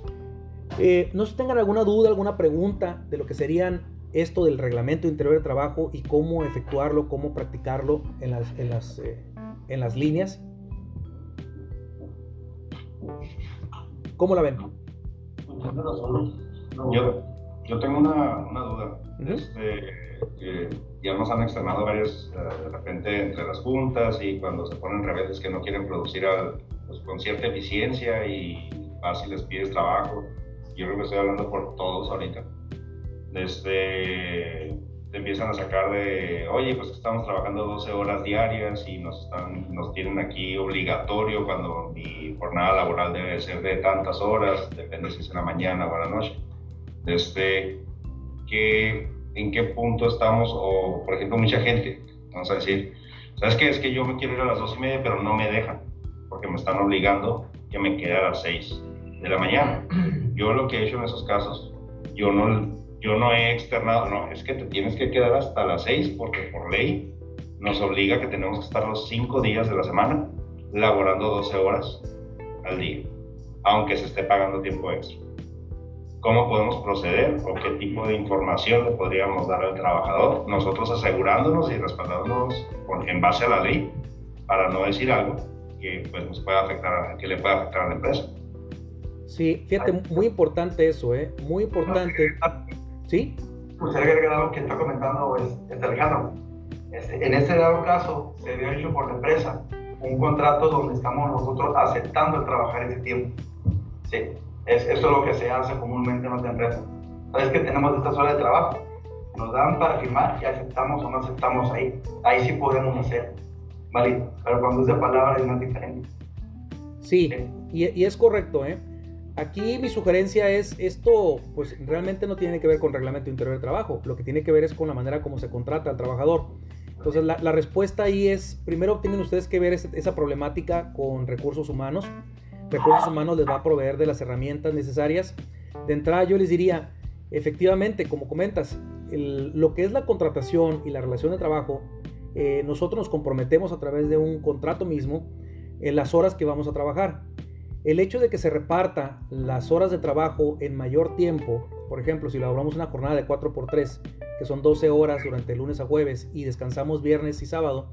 Eh, no tengan alguna duda, alguna pregunta de lo que serían esto del reglamento interior de trabajo y cómo efectuarlo, cómo practicarlo en las, en las, eh, en las líneas. ¿Cómo la ven? Yo, yo tengo una, una duda. este, ya nos han externado varios, uh, de repente, entre las juntas y cuando se ponen rebeldes que no quieren producir pues, con cierta eficiencia y fácil les pides trabajo yo creo que estoy hablando por todos ahorita. Desde, te empiezan a sacar de, oye, pues estamos trabajando 12 horas diarias y nos, están, nos tienen aquí obligatorio cuando mi jornada laboral debe ser de tantas horas, depende si es en la mañana o en la noche. Este, que, ¿En qué punto estamos? O, por ejemplo, mucha gente, vamos a decir, ¿sabes qué? Es que yo me quiero ir a las dos y media, pero no me dejan, porque me están obligando que me quede a las 6 de la mañana. Yo lo que he hecho en esos casos, yo no yo no he externado, no, es que te tienes que quedar hasta las 6 porque por ley nos obliga que tenemos que estar los 5 días de la semana laborando 12 horas al día, aunque se esté pagando tiempo extra. ¿Cómo podemos proceder o qué tipo de información le podríamos dar al trabajador? Nosotros asegurándonos y respaldándonos en base a la ley para no decir algo que pues, nos pueda afectar, que le pueda afectar a la empresa. Sí, fíjate, muy importante eso, ¿eh? Muy importante. ¿Sí? Pues agregar algo que está comentando es, este Alejandro. Este, en este dado caso, se había hecho por la empresa un contrato donde estamos nosotros aceptando el trabajar ese tiempo. Sí, es, eso es lo que se hace comúnmente en nuestra empresa. Sabes que tenemos estas horas de trabajo, nos dan para firmar y aceptamos o no aceptamos ahí. Ahí sí podemos hacer, ¿vale? Pero cuando use palabra es más diferente. Sí, Y, y es correcto, ¿eh? Aquí mi sugerencia es, esto pues realmente no tiene que ver con reglamento interior de trabajo, lo que tiene que ver es con la manera como se contrata al trabajador. Entonces la, respuesta ahí es, primero tienen ustedes que ver esa problemática con recursos humanos. Recursos humanos les va a proveer de las herramientas necesarias. De entrada yo les diría, efectivamente, como comentas, lo que es la contratación y la relación de trabajo, eh, nosotros nos comprometemos a través de un contrato mismo en las horas que vamos a trabajar. El hecho de que se reparta las horas de trabajo en mayor tiempo, por ejemplo, si lo una jornada de 4x3, que son 12 horas durante lunes a jueves y descansamos viernes y sábado,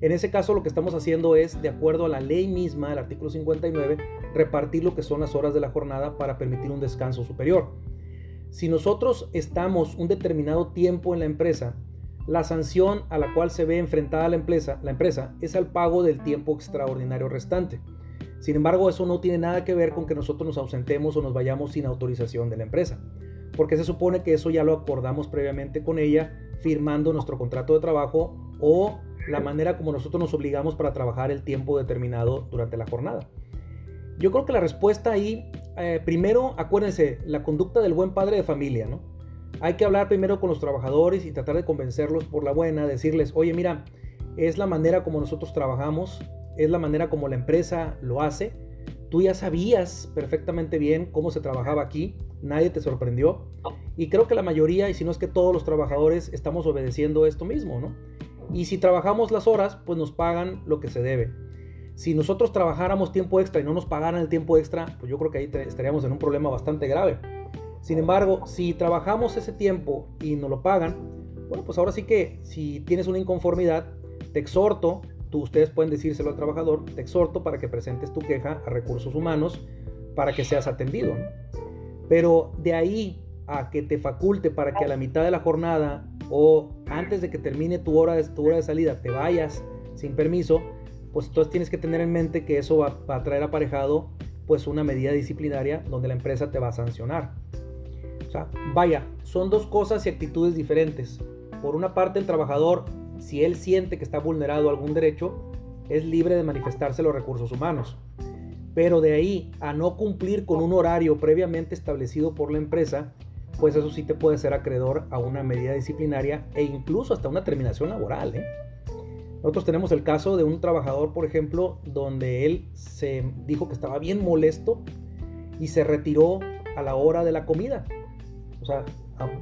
en ese caso lo que estamos haciendo es, de acuerdo a la ley misma, el artículo 59, repartir lo que son las horas de la jornada para permitir un descanso superior. Si nosotros estamos un determinado tiempo en la empresa, la sanción a la cual se ve enfrentada la empresa, la empresa es al pago del tiempo extraordinario restante. Sin embargo, eso no tiene nada que ver con que nosotros nos ausentemos o nos vayamos sin autorización de la empresa, porque se supone que eso ya lo acordamos previamente con ella, firmando nuestro contrato de trabajo o la manera como nosotros nos obligamos para trabajar el tiempo determinado durante la jornada. Yo creo que la respuesta ahí, eh, primero, acuérdense, la conducta del buen padre de familia, ¿no? Hay que hablar primero con los trabajadores y tratar de convencerlos por la buena, decirles, oye, mira, es la manera como nosotros trabajamos, es la manera como la empresa lo hace. Tú ya sabías perfectamente bien cómo se trabajaba aquí, nadie te sorprendió. Y creo que la mayoría, y si no es que todos los trabajadores, estamos obedeciendo esto mismo, ¿no? Y si trabajamos las horas, pues nos pagan lo que se debe. Si nosotros trabajáramos tiempo extra y no nos pagaran el tiempo extra, pues yo creo que ahí estaríamos en un problema bastante grave. Sin embargo, si trabajamos ese tiempo y nos lo pagan, bueno, pues ahora sí que si tienes una inconformidad, te exhorto Tú, ustedes pueden decírselo al trabajador, te exhorto para que presentes tu queja a recursos humanos para que seas atendido. Pero de ahí a que te faculte para que a la mitad de la jornada o antes de que termine tu hora de, tu hora de salida te vayas sin permiso, pues entonces tienes que tener en mente que eso va, va a traer aparejado pues una medida disciplinaria donde la empresa te va a sancionar. O sea, vaya, son dos cosas y actitudes diferentes. Por una parte, el trabajador si él siente que está vulnerado algún derecho, es libre de manifestarse los recursos humanos. Pero de ahí a no cumplir con un horario previamente establecido por la empresa, pues eso sí te puede ser acreedor a una medida disciplinaria e incluso hasta una terminación laboral. ¿eh? Nosotros tenemos el caso de un trabajador, por ejemplo, donde él se dijo que estaba bien molesto y se retiró a la hora de la comida. O sea,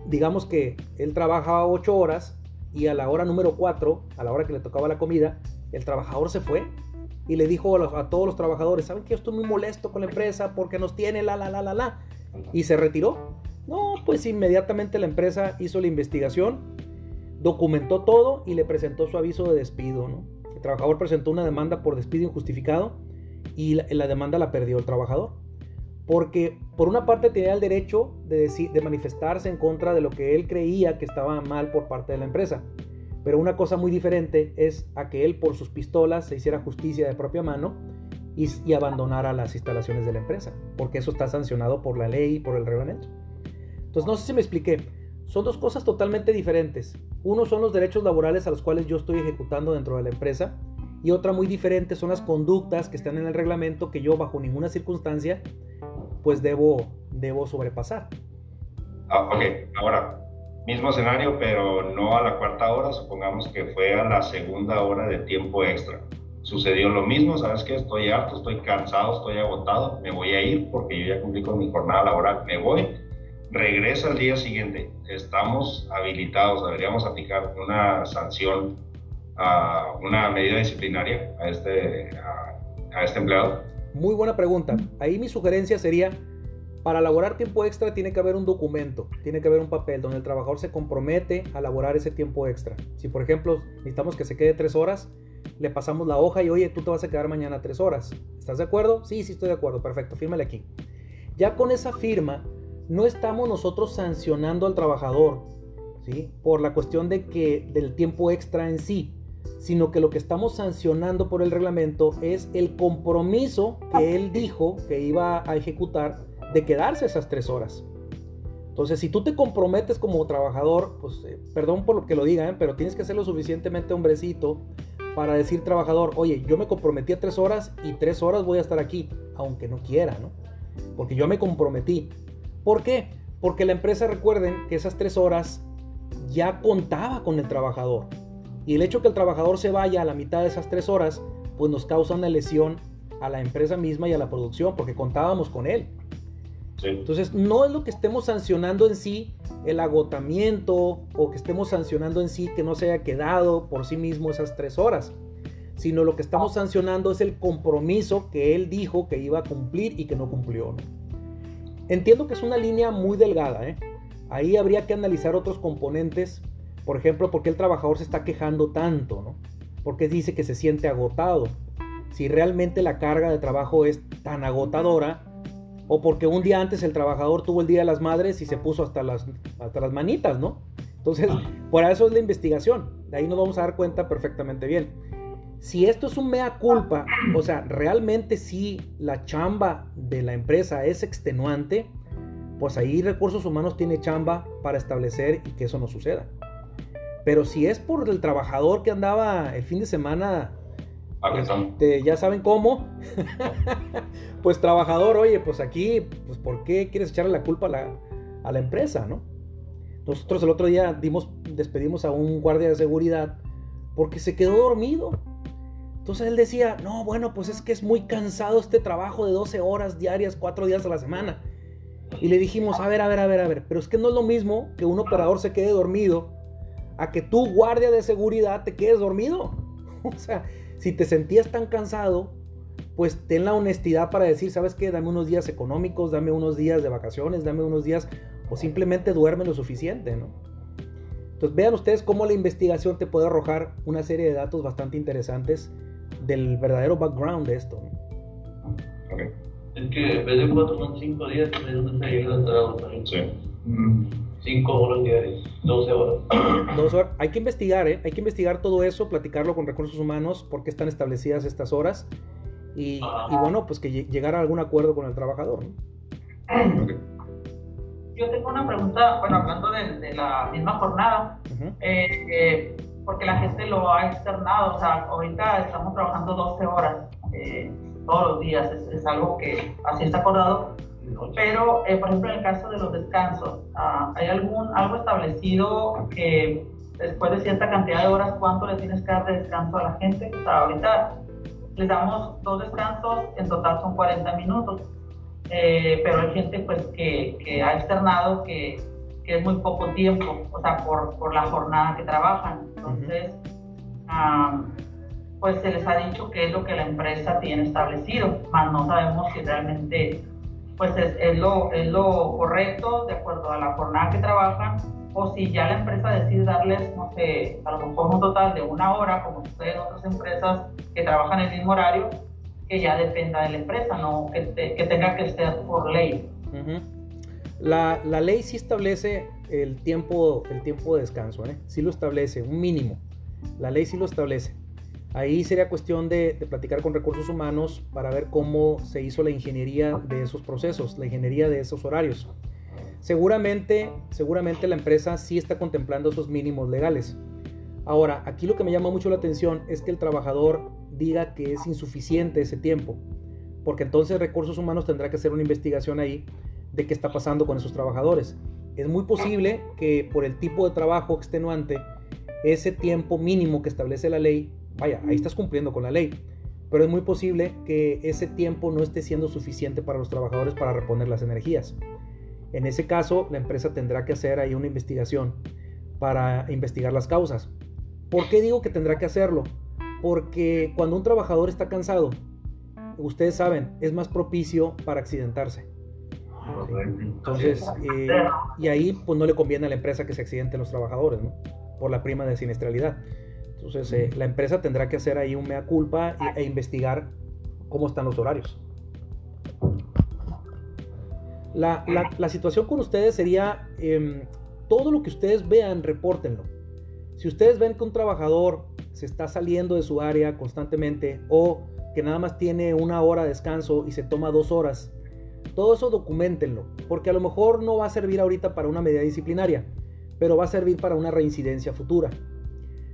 digamos que él trabajaba ocho horas y a la hora número 4, a la hora que le tocaba la comida, el trabajador se fue y le dijo a, todos los trabajadores, ¿saben que yo estoy muy molesto con la empresa porque nos tiene la, la, la, la, la? Y se retiró. No, pues inmediatamente la empresa hizo la investigación, documentó todo y le presentó su aviso de despido. ¿no? El trabajador presentó una demanda por despido injustificado y la demanda la perdió el trabajador porque por una parte tenía el derecho de, de manifestarse en contra de lo que él creía que estaba mal por parte de la empresa. Pero una cosa muy diferente es a que él por sus pistolas se hiciera justicia de propia mano y, y abandonara las instalaciones de la empresa, porque eso está sancionado por la ley y por el reglamento. Entonces no sé si me expliqué. son dos cosas totalmente diferentes. Uno son los derechos laborales a los cuales yo estoy ejecutando dentro de la empresa y otra muy diferente son las conductas que están en el reglamento que yo bajo ninguna circunstancia pues debo, debo sobrepasar. Ah, ok, ahora, mismo escenario, pero no a la cuarta hora, supongamos que fue a la segunda hora de tiempo extra. Sucedió lo mismo, sabes que estoy harto, estoy cansado, estoy agotado, me voy a ir porque yo ya cumplí con mi jornada laboral, me voy, regresa al día siguiente, estamos habilitados, deberíamos aplicar una sanción, a una medida disciplinaria a este, a este empleado. Muy buena pregunta. Ahí mi sugerencia sería para elaborar tiempo extra tiene que haber un documento, tiene que haber un papel donde el trabajador se compromete a elaborar ese tiempo extra. Si por ejemplo necesitamos que se quede tres horas, le pasamos la hoja y oye, tú te vas a quedar mañana tres horas. ¿Estás de acuerdo? Sí, sí estoy de acuerdo. Perfecto, fírmale aquí. Ya con esa firma, no estamos nosotros sancionando al trabajador, ¿sí? Por la cuestión de que del tiempo extra en sí, sino que lo que estamos sancionando por el reglamento es el compromiso que él dijo que iba a ejecutar de quedarse esas tres horas. Entonces, si tú te comprometes como trabajador, pues eh, perdón por lo que lo diga, ¿eh? pero tienes que ser lo suficientemente hombrecito para decir trabajador, oye, yo me comprometí a tres horas y tres horas voy a estar aquí, aunque no quiera, ¿no? Porque yo me comprometí. ¿Por qué? Porque la empresa, recuerden que esas tres horas ya contaba con el trabajador. Y el hecho que el trabajador se vaya a la mitad de esas tres horas, pues nos causa una lesión a la empresa misma y a la producción, porque contábamos con él. Entonces, no es lo que estemos sancionando en sí el agotamiento o que estemos sancionando en sí que no se haya quedado por sí mismo esas tres horas, sino lo que estamos sancionando es el compromiso que él dijo que iba a cumplir y que no cumplió. Entiendo que es una línea muy delgada, ¿eh? ahí habría que analizar otros componentes, por ejemplo, por qué el trabajador se está quejando tanto, ¿no? porque dice que se siente agotado. Si realmente la carga de trabajo es tan agotadora, o porque un día antes el trabajador tuvo el Día de las Madres y se puso hasta las, hasta las manitas, ¿no? Entonces, ah. por eso es la investigación. De ahí nos vamos a dar cuenta perfectamente bien. Si esto es un mea culpa, o sea, realmente si la chamba de la empresa es extenuante, pues ahí recursos humanos tiene chamba para establecer y que eso no suceda. Pero si es por el trabajador que andaba el fin de semana este, ya saben cómo. pues trabajador, oye, pues aquí, pues ¿por qué quieres echarle la culpa a la, a la empresa, no? Nosotros el otro día dimos, despedimos a un guardia de seguridad porque se quedó dormido. Entonces él decía, no, bueno, pues es que es muy cansado este trabajo de 12 horas diarias, 4 días a la semana. Y le dijimos, a ver, a ver, a ver, a ver, pero es que no es lo mismo que un operador se quede dormido a que tú, guardia de seguridad, te quedes dormido. O sea, si te sentías tan cansado, pues ten la honestidad para decir, ¿sabes qué? Dame unos días económicos, dame unos días de vacaciones, dame unos días, o simplemente duerme lo suficiente, ¿no? Entonces vean ustedes cómo la investigación te puede arrojar una serie de datos bastante interesantes del verdadero background de esto. ¿no? Es que en vez de cuatro son cinco días, en vez de seis Sí. 5 horas diarias, 12 horas. 12 horas. Hay que investigar, ¿eh? Hay que investigar todo eso, platicarlo con recursos humanos, por qué están establecidas estas horas. Y, bueno, pues que llegar a algún acuerdo con el trabajador. Yo tengo una pregunta, bueno, hablando de, la misma jornada, eh, eh, porque la gente lo ha externado, o sea, ahorita estamos trabajando 12 horas eh, todos los días, es, es, algo que así está acordado, pero, eh, por ejemplo, en el caso de los descansos, ah, ¿hay algún, algo establecido que después de cierta cantidad de horas, cuánto le tienes que dar de descanso a la gente? O sea, ahorita les damos dos descansos, en total son 40 minutos, eh, pero hay gente pues que, que ha externado que, que, es muy poco tiempo, o sea, por, por la jornada que trabajan. Entonces, pues se les ha dicho qué es lo que la empresa tiene establecido, más no sabemos si realmente pues es, lo, es lo correcto de acuerdo a la jornada que trabajan, o si ya la empresa decide darles, no sé, a lo mejor un total de una hora, como sucede en otras empresas que trabajan el mismo horario, que ya dependa de la empresa, no que, que tenga que ser por ley. la, la, ley sí establece el tiempo, el tiempo de descanso, ¿eh? sí lo establece, un mínimo. La ley sí lo establece. Ahí sería cuestión de, platicar con recursos humanos para ver cómo se hizo la ingeniería de esos procesos, la ingeniería de esos horarios. Seguramente, seguramente la empresa sí está contemplando esos mínimos legales. Ahora, aquí lo que me llama mucho la atención es que el trabajador diga que es insuficiente ese tiempo, porque entonces recursos humanos tendrá que hacer una investigación ahí de qué está pasando con esos trabajadores. Es muy posible que por el tipo de trabajo extenuante, ese tiempo mínimo que establece la ley, vaya, ahí estás cumpliendo con la ley, pero es muy posible que ese tiempo no esté siendo suficiente para los trabajadores para reponer las energías. En ese caso, la empresa tendrá que hacer ahí una investigación para investigar las causas. ¿Por qué digo que tendrá que hacerlo? Porque cuando un trabajador está cansado, ustedes saben, es más propicio para accidentarse. Entonces, eh, y ahí pues no le conviene a la empresa que se accidenten los trabajadores. Por la prima de siniestralidad. Entonces, eh, la empresa tendrá que hacer ahí un mea culpa e, investigar cómo están los horarios. La, situación con ustedes sería, em, todo lo que ustedes vean, repórtenlo. Si ustedes ven que un trabajador se está saliendo de su área constantemente o que nada más tiene una hora de descanso y se toma dos horas, todo eso documentenlo, porque a lo mejor no va a servir ahorita para una medida disciplinaria, pero va a servir para una reincidencia futura.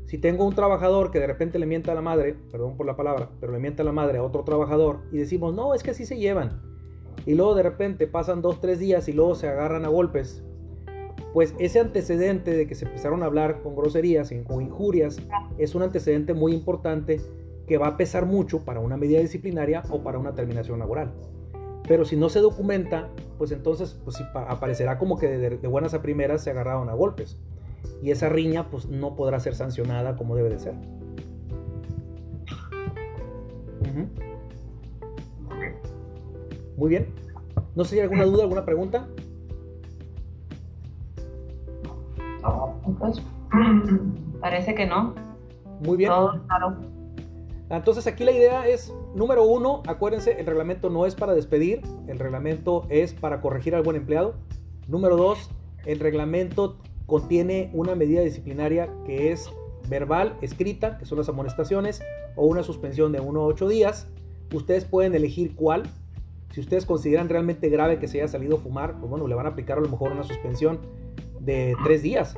Si tengo un trabajador que de repente le mienta a la madre, perdón por la palabra, pero le mienta a la madre a otro trabajador y decimos, no, es que así se llevan, y luego de repente pasan dos, tres días y luego se agarran a golpes, pues ese antecedente de que se empezaron a hablar con groserías o injurias es un antecedente muy importante que va a pesar mucho para una medida disciplinaria o para una terminación laboral. Pero si no se documenta, pues entonces pues, aparecerá como que de, buenas a primeras se agarraron a golpes. Y esa riña pues no podrá ser sancionada como debe de ser. Muy bien. No sé si hay alguna duda, alguna pregunta. Pues, parece que no. Muy bien. Entonces aquí la idea es, número uno, acuérdense, el reglamento no es para despedir, el reglamento es para corregir al buen empleado. Número dos, el reglamento contiene una medida disciplinaria que es verbal, escrita, que son las amonestaciones, o una suspensión de uno a ocho días. Ustedes pueden elegir cuál, si ustedes consideran realmente grave que se haya salido a fumar, pues bueno, le van a aplicar a lo mejor una suspensión de tres días.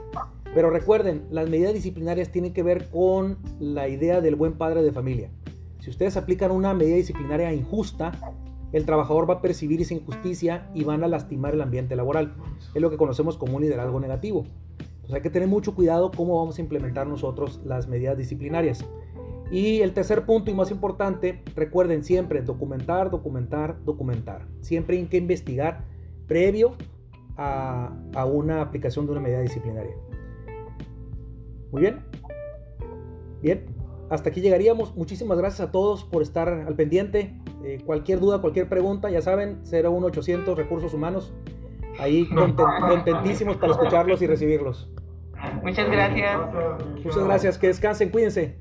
Pero recuerden, las medidas disciplinarias tienen que ver con la idea del buen padre de familia. Si ustedes aplican una medida disciplinaria injusta, el trabajador va a percibir esa injusticia y van a lastimar el ambiente laboral. Es lo que conocemos como un liderazgo negativo. Entonces hay que tener mucho cuidado cómo vamos a implementar nosotros las medidas disciplinarias. Y el tercer punto y más importante, recuerden siempre documentar, documentar, documentar. Siempre hay que investigar previo a, una aplicación de una medida disciplinaria. Muy bien. Bien, hasta aquí llegaríamos. Muchísimas gracias a todos por estar al pendiente. Eh, cualquier duda, cualquier pregunta, ya saben, 01800 Recursos Humanos. Ahí contentísimos para escucharlos y recibirlos. Muchas gracias. Muchas gracias. Que descansen, cuídense.